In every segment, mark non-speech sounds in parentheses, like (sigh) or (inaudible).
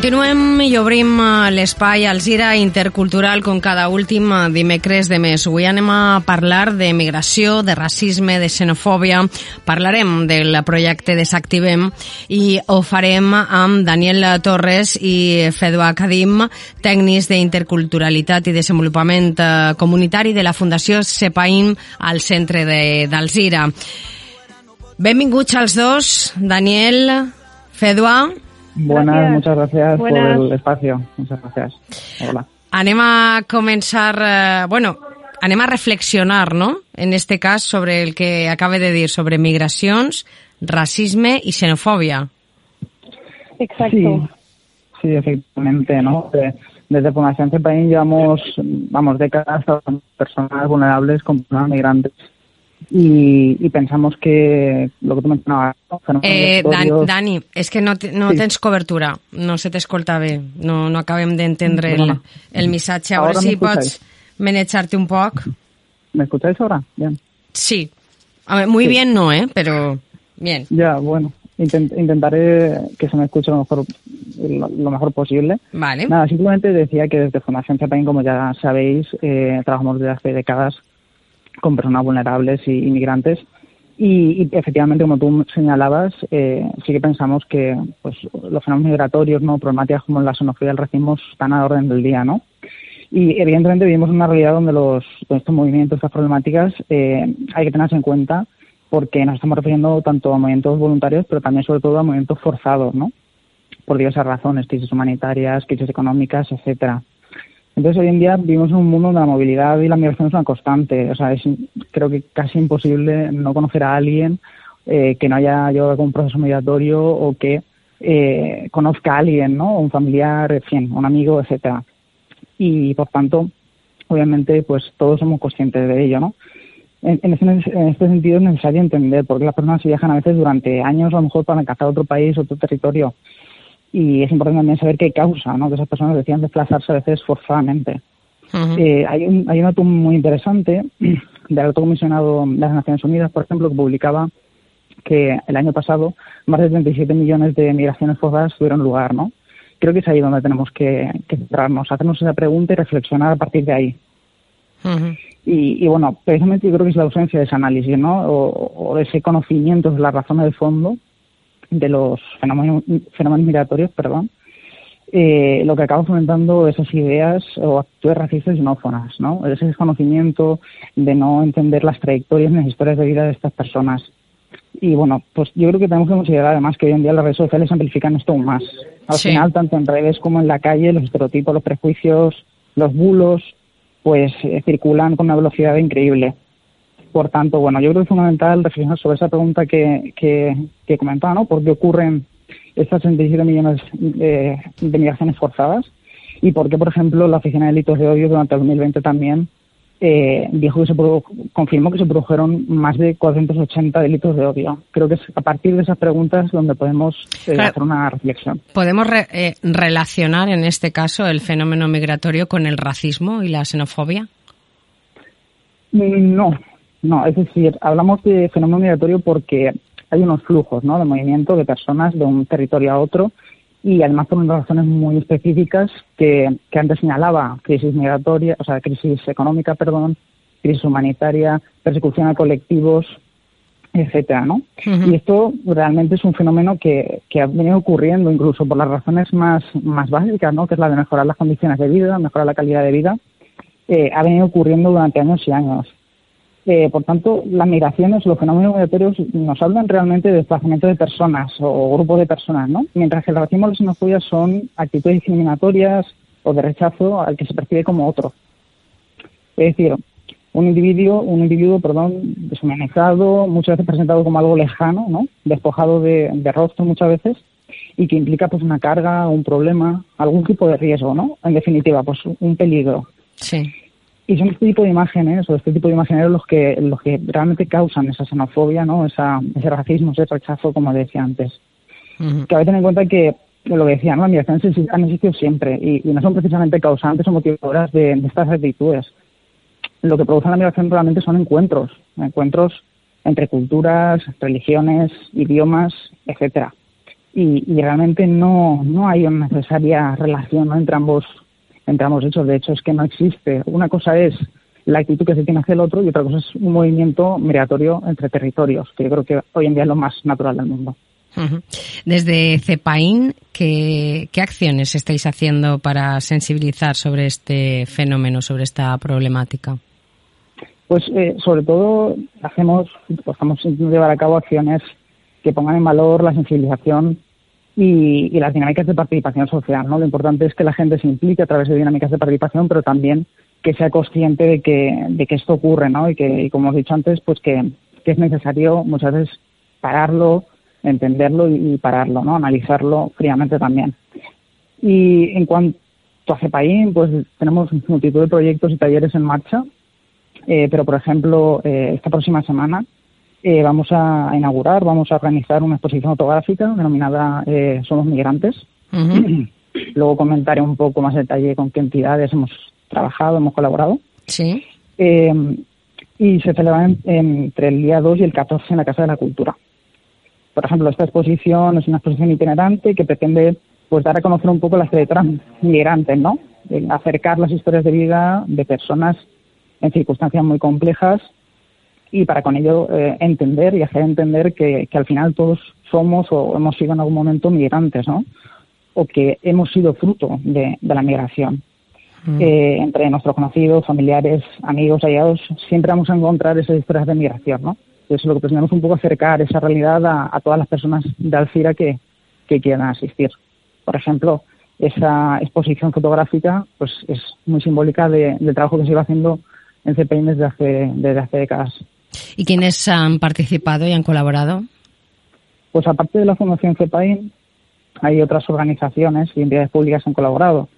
Continuem i obrim eh, l'espai Alzira Intercultural com cada últim eh, dimecres de mes. Avui anem a parlar de migració, de racisme, de xenofòbia. Parlarem del projecte Desactivem i ho farem amb Daniel Torres i Fedua Kadim, tècnics d'interculturalitat i desenvolupament eh, comunitari de la Fundació Sepaim al centre d'Alzira. Benvinguts als dos, Daniel, Fedua. Buenas, Gracias. muchas gracias Buenas. por el espacio. Muchas gracias. Hola. Anem a començar, eh, bueno, anem a reflexionar, ¿no? En este cas, sobre el que acaba de dir, sobre migracions, racisme y xenofòbia. Exacto. Sí, sí, efectivamente, ¿no? De- desde Fundación CEPAIN llevamos, vamos, décadas con personas vulnerables, con personas migrantes. Y, y pensamos que lo que tú mencionabas, Eh, Dan, Dani, és que no, no Sí. tens cobertura, no se t'escolta bé, no, no acabem d'entendre el, el missatge. A veure Ahora si pots manejar-te un poc. ¿Me escucháis ahora? Bien. Sí. A ver, muy Sí. bien no, ¿eh? Pero bien. Ya, bueno. Intent- intentaré que se me escuche lo mejor, lo, lo mejor posible. Vale. Nada, simplemente decía que desde Fundación CEPAIN, como ya sabéis, eh, trabajamos desde hace décadas con personas vulnerables y inmigrantes. Y, efectivamente, como tú señalabas, eh, sí que pensamos que pues, los fenómenos migratorios, no problemáticas como la xenofobia y el racismo están a la orden del día, ¿no? Y evidentemente vivimos una realidad donde los, estos movimientos, estas problemáticas, eh, hay que tenerse en cuenta porque nos estamos refiriendo tanto a movimientos voluntarios, pero también sobre todo a movimientos forzados, ¿no? Por diversas razones, crisis humanitarias, crisis económicas, etcétera. Entonces, hoy en día vivimos en un mundo donde la movilidad y la migración es una constante. O sea, es creo que casi imposible no conocer a alguien eh, que no haya llevado a cabo un proceso migratorio o que eh, conozca a alguien, ¿no? Un familiar, en un amigo, etcétera. Y, por tanto, obviamente, pues todos somos conscientes de ello, ¿no? En, en, este, en este sentido es necesario entender por qué las personas viajan a veces durante años, a lo mejor para alcanzar otro país, otro territorio. Y es importante también saber qué causa, ¿no? Que esas personas decidan desplazarse a veces forzadamente. Eh, hay, un, hay un muy interesante (clears throat) del alto comisionado de las Naciones Unidas, por ejemplo, que publicaba que el año pasado más de 37 millones de migraciones forzadas tuvieron lugar, ¿no? Creo que es ahí donde tenemos que, que centrarnos, hacernos esa pregunta y reflexionar a partir de ahí. Y, y bueno, precisamente yo creo que es la ausencia de ese análisis, ¿no? O, o de ese conocimiento de las razones de fondo de los fenómenos, fenómenos migratorios, perdón, eh, lo que acaba fomentando esas ideas o actitudes racistas y xenófonas, ¿no? Ese desconocimiento de no entender las trayectorias ni las historias de vida de estas personas. Y bueno, pues yo creo que tenemos que considerar además que hoy en día las redes sociales amplifican esto aún más. Al Sí. final, tanto en redes como en la calle, los estereotipos, los prejuicios, los bulos, pues eh, circulan con una velocidad increíble. Por tanto, bueno, yo creo que es fundamental reflexionar sobre esa pregunta que, que, que comentaba, ¿no? ¿Por qué ocurren estas 67 millones de, de migraciones forzadas? ¿Y por qué, por ejemplo, la Oficina de Delitos de Odio durante el 2020 también eh, dijo que se produ- confirmó que se produjeron más de 480 delitos de odio? Creo que es a partir de esas preguntas donde podemos eh, Claro. hacer una reflexión. ¿Podemos re- eh, relacionar en este caso el fenómeno migratorio con el racismo y la xenofobia? Mm, No, no, es decir, hablamos de fenómeno migratorio porque hay unos flujos ¿no? de movimiento de personas de un territorio a otro y además por unas razones muy específicas que, que antes señalaba, crisis migratoria, o sea, crisis económica, perdón, crisis humanitaria, persecución a colectivos etcétera, ¿no? Y esto realmente es un fenómeno que, que ha venido ocurriendo incluso por las razones más, más básicas, ¿no? Que es la de mejorar las condiciones de vida, mejorar la calidad de vida, eh, ha venido ocurriendo durante años y años. Por tanto, las migraciones, los fenómenos migratorios nos hablan realmente de desplazamiento de personas o grupos de personas, ¿no? Mientras que el racismo y la xenofobia son actitudes discriminatorias o de rechazo al que se percibe como otro. Es decir, un individuo, un individuo, perdón, deshumanizado, muchas veces presentado como algo lejano, ¿no? Despojado de, rostro muchas veces y que implica pues una carga, un problema, algún tipo de riesgo, ¿no? En definitiva, pues un peligro. Sí. Y son este tipo de imágenes o este tipo de imaginarios los que los que realmente causan esa xenofobia, ¿no? Esa, ese racismo, ese rechazo, como decía antes. Que hay que tener en cuenta que lo que decía, ¿no? Las migraciones han existido siempre y, no son precisamente causantes o motivadoras de estas actitudes lo que produce la migración realmente son encuentros, encuentros entre culturas, religiones, idiomas, etcétera. Y, realmente no, no hay una necesaria relación entre ambos entre ambos hechos. De hecho, es que no existe. Una cosa es la actitud que se tiene hacia el otro y otra cosa es un movimiento migratorio entre territorios, que yo creo que hoy en día es lo más natural del mundo. Desde CEPAIN, ¿qué, ¿qué, acciones estáis haciendo para sensibilizar sobre este fenómeno, sobre esta problemática? Pues eh, sobre todo hacemos, pues, estamos intentando llevar a cabo acciones que pongan en valor la sensibilización y, las dinámicas de participación social. ¿no? Lo importante es que la gente se implique a través de dinámicas de participación, pero también que sea consciente de que, de que esto ocurre, ¿no? Y que, y como hemos dicho antes, pues que, es necesario muchas veces pararlo, entenderlo y, pararlo, ¿no? Analizarlo fríamente también. Y en cuanto a CEPAIN, pues tenemos multitud de proyectos y talleres en marcha eh, pero, por ejemplo, eh, esta próxima semana eh, vamos a inaugurar, vamos a organizar una exposición fotográfica denominada Somos Migrantes. (clears throat) Luego comentaré un poco más detalle con qué entidades hemos trabajado, hemos colaborado. Sí. y se celebra entre el día 2 y el 14 en la Casa de la Cultura. Por ejemplo, esta exposición es una exposición itinerante que pretende pues dar a conocer un poco las trayectorias migrantes, ¿no? acercar las historias de vida de personas en circunstancias muy complejas y para con ello eh, entender y hacer entender que, al final todos somos o hemos sido en algún momento migrantes, ¿no? O que hemos sido fruto de, la migración. Mm. Eh, entre nuestros conocidos, familiares, amigos, aliados, siempre vamos a encontrar esas historias de migración, ¿no? Entonces, lo que pretendemos un poco acercar esa realidad a, todas las personas de Alcira que, que quieran asistir. Por ejemplo, esa exposición fotográfica pues es muy simbólica del trabajo que se iba haciendo en CEPAIN desde hace, desde hace décadas. ¿Y quiénes han participado y han colaborado? Pues aparte de la Fundación CEPAIN, hay otras organizaciones y entidades públicas que han colaborado.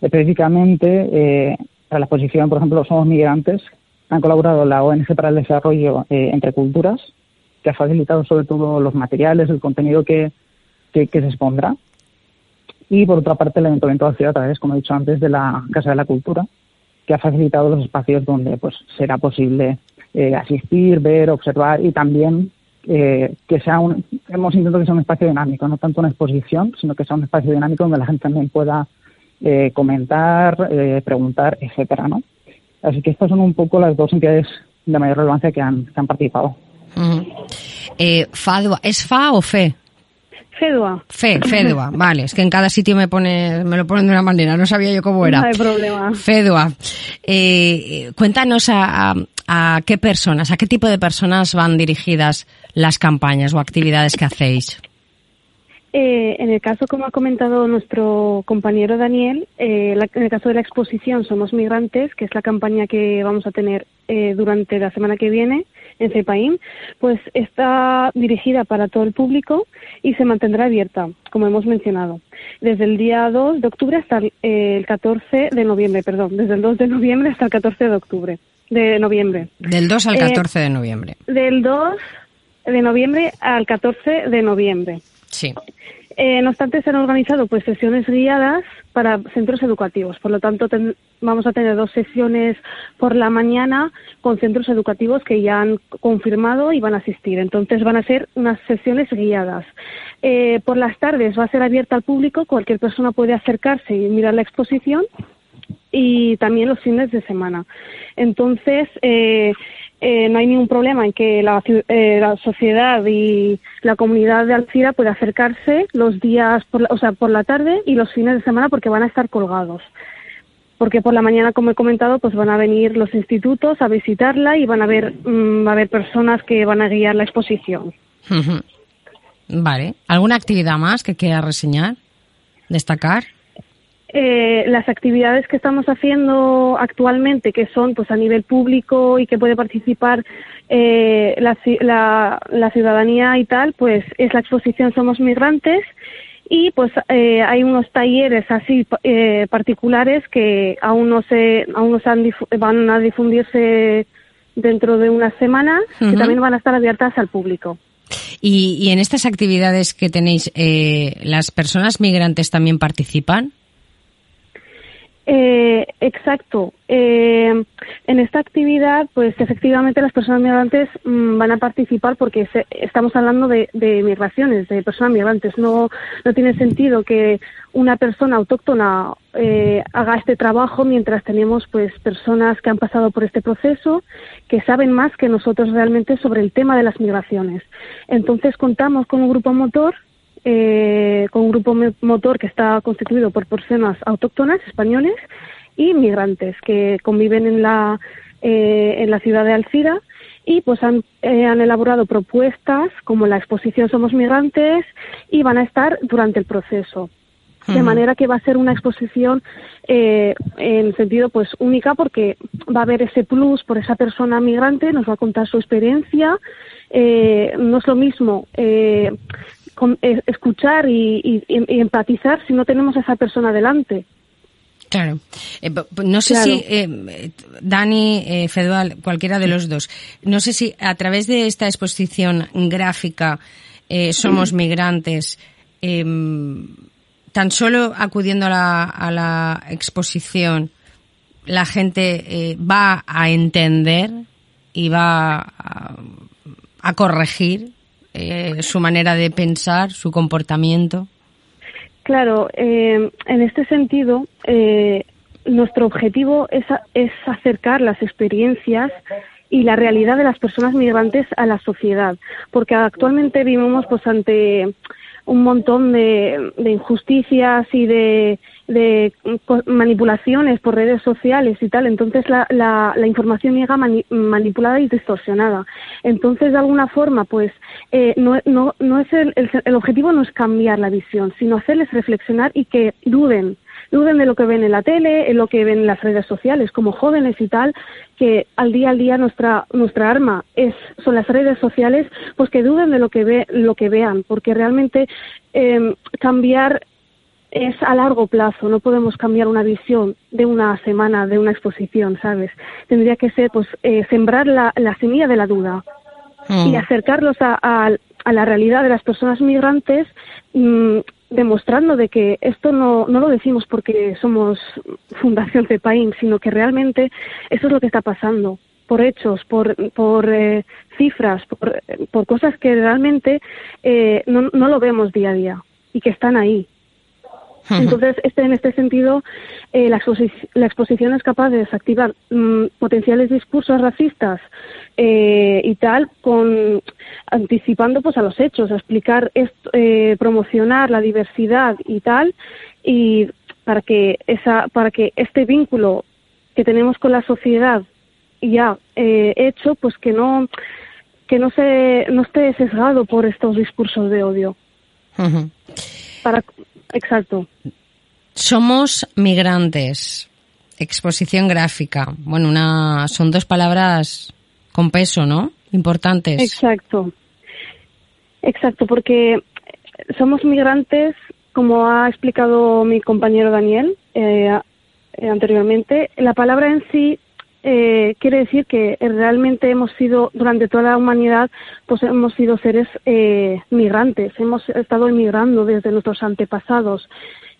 Específicamente, eh, para la exposición, por ejemplo, Somos Migrantes, han colaborado la ONG para el Desarrollo eh, entre Culturas, que ha facilitado sobre todo los materiales, el contenido que, que, se expondrá. Y por otra parte, el Ayuntamiento de Ciudad, a través, como he dicho antes, de la Casa de la Cultura, que ha facilitado los espacios donde pues será posible eh, asistir, ver, observar y también eh, que sea un, hemos intentado que sea un espacio dinámico, no tanto una exposición, sino que sea un espacio dinámico donde la gente también pueda eh, comentar, preguntar, etcétera, ¿no? Así que estas son un poco las dos entidades de mayor relevancia que han, participado. ¿es FA o FE? Fedua. Fe, Fedua, (laughs) vale. Es que en cada sitio me pone, me lo ponen de una manera, no sabía yo cómo era. No hay problema. Fedua. Eh, cuéntanos a, a, qué personas, a qué tipo de personas van dirigidas las campañas o actividades que hacéis. Eh, en el caso, como ha comentado nuestro compañero Daniel, eh, en el caso de la exposición Somos Migrantes, que es la campaña que vamos a tener eh, durante la semana que viene en CEPAIN, pues está dirigida para todo el público y se mantendrá abierta, como hemos mencionado, desde el día 2 de octubre hasta el, el 14 de noviembre, perdón, desde el 2 de noviembre hasta el 14 de octubre, de noviembre. Del 2 al 14 de noviembre. Del 2 de noviembre al 14 de noviembre. Sí. Eh, no obstante, se han organizado pues sesiones guiadas para centros educativos. Por lo tanto, vamos a tener dos sesiones por la mañana con centros educativos que ya han confirmado y van a asistir. Entonces, van a ser unas sesiones guiadas. Eh, por las tardes va a ser abierta al público. Cualquier persona puede acercarse y mirar la exposición y también los fines de semana. Entonces, eh, eh, no hay ningún problema en que la, eh, la, sociedad y la comunidad de Alcira pueda acercarse los días, por la, o sea, por la tarde y los fines de semana porque van a estar colgados. Porque por la mañana, como he comentado, pues van a venir los institutos a visitarla y van a ver, mmm, va a haber personas que van a guiar la exposición. Vale. ¿Alguna actividad más que quiera reseñar? ¿Destacar? Eh, las actividades que estamos haciendo actualmente, que son pues a nivel público y que puede participar eh, la, la, la, ciudadanía y tal, pues es la exposición Somos Migrantes y pues eh, hay unos talleres así eh, particulares que aún no se aún no se han van a difundirse dentro de unas semanas uh -huh. que también van a estar abiertas al público. Y, y en estas actividades que tenéis, eh, ¿las personas migrantes también participan? Eh, exacto. Eh, en esta actividad, pues efectivamente las personas migrantes mmm, van a participar porque se, estamos hablando de, de, migraciones, de personas migrantes. No, no tiene sentido que una persona autóctona eh, haga este trabajo mientras tenemos pues personas que han pasado por este proceso, que saben más que nosotros realmente sobre el tema de las migraciones. Entonces contamos con un grupo motor eh, con un grupo motor que está constituido por personas autóctonas españoles y migrantes que conviven en la eh, en la ciudad de Alcira y pues han, eh, han elaborado propuestas como la exposición Somos Migrantes y van a estar durante el proceso. De manera que va a ser una exposición eh, en sentido pues única porque va a haber ese plus por esa persona migrante, nos va a contar su experiencia. Eh, no es lo mismo eh, escuchar y, y, y, empatizar si no tenemos a esa persona delante. Claro. Eh, no sé claro. si, eh, Dani, eh, Fedual, cualquiera de los dos, no sé si a través de esta exposición gráfica eh, Somos Migrantes, tan solo acudiendo a la, a la exposición, la gente va a entender y va a, a corregir eh, su manera de pensar, su comportamiento? Claro, eh, en este sentido, eh, nuestro objetivo es, es acercar las experiencias y la realidad de las personas migrantes a la sociedad, porque actualmente vivimos pues ante un montón de, injusticias y de, de, manipulaciones por redes sociales y tal. Entonces la, la, la información llega mani manipulada y distorsionada. Entonces, de alguna forma, pues eh, no, no, no es el, el objetivo no es cambiar la visión, sino hacerles reflexionar y que duden duden de lo que ven en la tele, en lo que ven en las redes sociales, como jóvenes y tal, que al día al día nuestra nuestra arma es son las redes sociales, pues que duden de lo que ve lo que vean, porque realmente eh, cambiar es a largo plazo, no podemos cambiar una visión de una semana, de una exposición, ¿sabes? Tendría que ser, pues, eh, sembrar la, la, semilla de la duda mm. y acercarlos a, a, a, la realidad de las personas migrantes mmm, demostrando de que esto no, no lo decimos porque somos Fundación CEPAIN, sino que realmente eso es lo que está pasando por hechos, por, por eh, cifras, por, por, cosas que realmente eh, no, no lo vemos día a día y que están ahí. Entonces, este, en este sentido, eh, la, exposi la, exposición es capaz de desactivar mmm, potenciales discursos racistas eh, y tal, con anticipando pues a los hechos, a explicar, esto, eh, promocionar la diversidad y tal, y para que esa, para que este vínculo que tenemos con la sociedad ya eh, hecho, pues que no que no se no esté sesgado por estos discursos de odio. Uh -huh. Para Exacto. Somos migrantes. Exposición gráfica. Bueno, una, son dos palabras con peso, ¿no? Importantes. Exacto. Exacto, porque somos migrantes, como ha explicado mi compañero Daniel eh, anteriormente. La palabra en sí eh, quiere decir que realmente hemos sido, durante toda la humanidad, pues hemos sido seres eh, migrantes, hemos estado emigrando desde nuestros antepasados.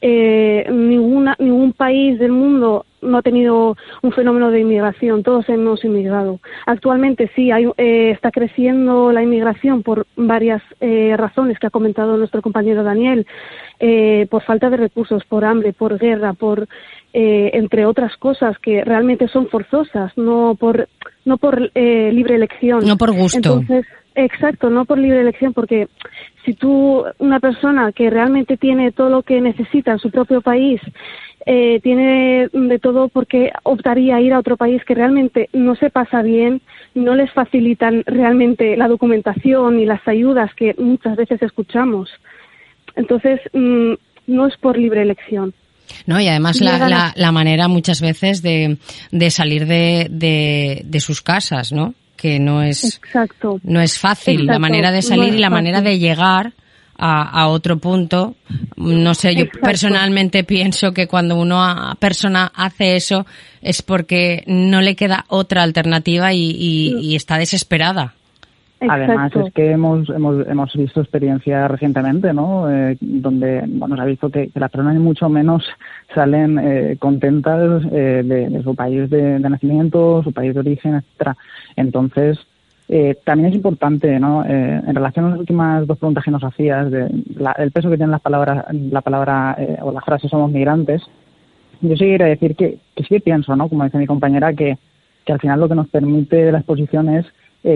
Eh, ninguna, ningún país del mundo no ha tenido un fenómeno de inmigración, todos hemos inmigrado. Actualmente sí, hay, eh, está creciendo la inmigración por varias eh, razones que ha comentado nuestro compañero Daniel, eh, por falta de recursos, por hambre, por guerra, por entre otras cosas que realmente son forzosas, no por no por libre elección. No por gusto. Entonces, Exacto, no por libre elección, porque si tú, una persona que realmente tiene todo lo que necesita en su propio país, eh, tiene de todo porque optaría a ir a otro país que realmente no se pasa bien, no les facilitan realmente la documentación y las ayudas que muchas veces escuchamos. Entonces, mm, no es por libre elección. No, y además la, la, manera muchas veces de, de salir de, de, de sus casas, ¿no? Que no es, Exacto. no es fácil. La manera de salir y la manera de llegar a, otro punto. No sé, yo personalmente pienso que cuando una persona hace eso es porque no le queda otra alternativa y, está desesperada. Además es que hemos, hemos, hemos visto experiencias recientemente, ¿no? Eh, donde bueno, se ha visto que, las personas mucho menos (laughs) salen eh, contentas eh, de, su país de, de, nacimiento, su país de origen, etcétera. Entonces, eh, también es importante, ¿no? Eh, en relación a las últimas dos preguntas que nos hacías, de el peso que tienen las palabras, la palabra eh, o las frases somos migrantes, yo sí quería decir que, que sí pienso, ¿no? Como dice mi compañera, que, que al final lo que nos permite la exposición es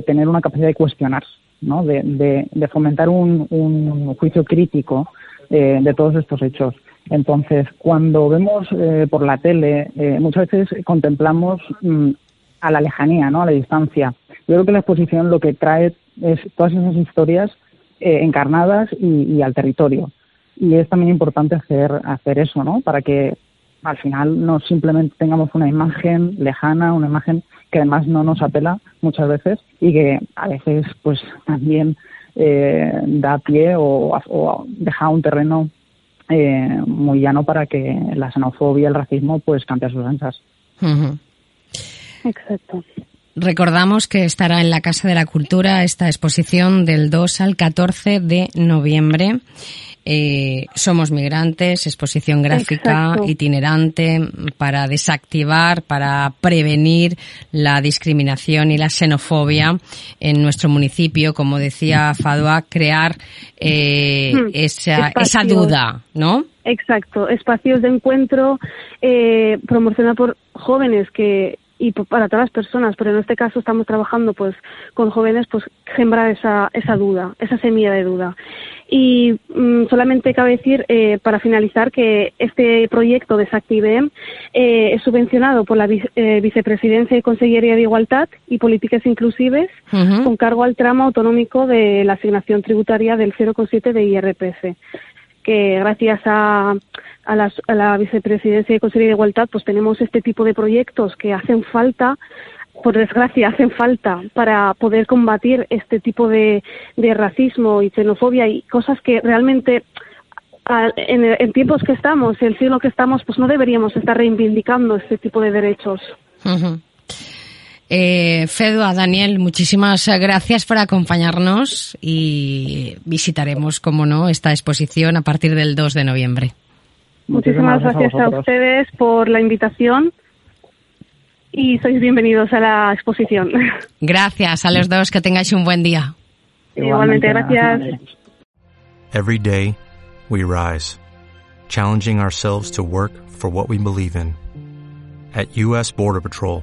tener una capacidad de cuestionar, ¿no? De, de, fomentar un, un, juicio crítico de todos estos hechos. Entonces, cuando vemos por la tele, muchas veces contemplamos mm, a la lejanía, ¿no? A la distancia. Yo creo que la exposición lo que trae es todas esas historias eh, encarnadas y, al territorio. Y es también importante hacer, hacer eso, ¿no? Para que al final no simplemente tengamos una imagen lejana, una imagen que además no nos apela muchas veces y que a veces pues también eh, da pie o, deja un terreno eh, muy llano para que la xenofobia, el racismo pues cambie sus anchas. Exacto. Recordamos que estará en la Casa de la Cultura esta exposición del 2 al 14 de noviembre. Eh, somos migrantes, exposición gráfica itinerante para desactivar, para prevenir la discriminación y la xenofobia en nuestro municipio, como decía Fadua, crear eh, hmm. esa, esa duda, ¿no? Exacto, espacios de encuentro eh, promocionados por jóvenes que y para todas las personas, pero en este caso estamos trabajando pues con jóvenes pues sembrar esa, esa duda, esa semilla de duda. Y mm, solamente cabe decir, eh, para finalizar, que este proyecto de SACTIVEM eh, es subvencionado por la eh, Vicepresidencia y Consellería de Igualdad y Políticas Inclusives con cargo al tramo autonómico de la asignación tributaria del 0,7 de IRPF que gracias a, a, la Vicepresidencia y Consejería de Igualdad pues tenemos este tipo de proyectos que hacen falta por desgracia hacen falta para poder combatir este tipo de, racismo y xenofobia y cosas que realmente en, en, tiempos que estamos, el siglo que estamos, pues no deberíamos estar reivindicando este tipo de derechos. Eh, Fedua, Daniel, muchísimas gracias por acompañarnos y visitaremos, como no, esta exposición a partir del 2 de noviembre. Muchísimas, gracias, a, ustedes por la invitación y sois bienvenidos a la exposición. (laughs) Gracias a los dos, que tengáis un buen día. Igualmente, gracias. Every day we rise, challenging ourselves to work for what we believe in. At US Border Patrol,